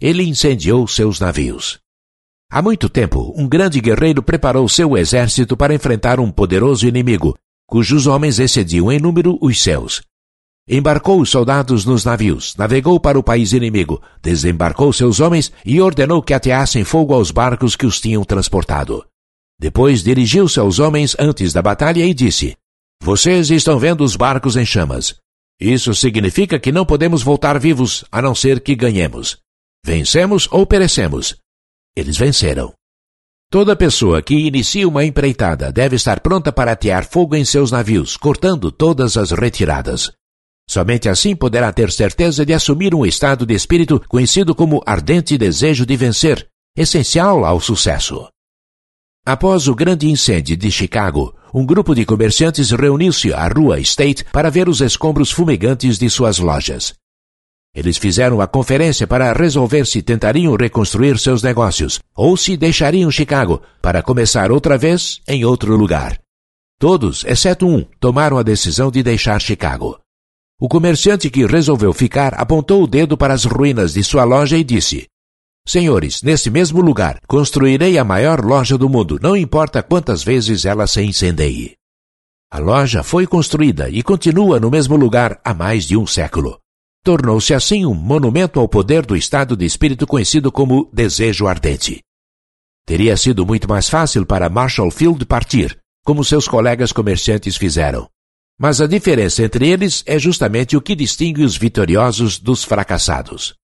ele incendiou seus navios. Há muito tempo, um grande guerreiro preparou seu exército para enfrentar um poderoso inimigo, cujos homens excediam em número os seus. Embarcou os soldados nos navios, navegou para o país inimigo, desembarcou seus homens e ordenou que ateassem fogo aos barcos que os tinham transportado. Depois dirigiu-se aos homens antes da batalha e disse: Vocês estão vendo os barcos em chamas. Isso significa que não podemos voltar vivos a não ser que ganhemos. Vencemos ou perecemos. Eles venceram. Toda pessoa que inicia uma empreitada deve estar pronta para atear fogo em seus navios, cortando todas as retiradas. Somente assim poderá ter certeza de assumir um estado de espírito conhecido como ardente desejo de vencer, essencial ao sucesso. Após o grande incêndio de Chicago, um grupo de comerciantes reuniu-se à rua State para ver os escombros fumegantes de suas lojas. Eles fizeram a conferência para resolver se tentariam reconstruir seus negócios ou se deixariam Chicago para começar outra vez em outro lugar. Todos, exceto um, tomaram a decisão de deixar Chicago. O comerciante que resolveu ficar apontou o dedo para as ruínas de sua loja e disse: Senhores, nesse mesmo lugar construirei a maior loja do mundo, não importa quantas vezes ela se incendeie. A loja foi construída e continua no mesmo lugar há mais de um século. Tornou-se assim um monumento ao poder do estado de espírito conhecido como desejo ardente. Teria sido muito mais fácil para Marshall Field partir, como seus colegas comerciantes fizeram. Mas a diferença entre eles é justamente o que distingue os vitoriosos dos fracassados.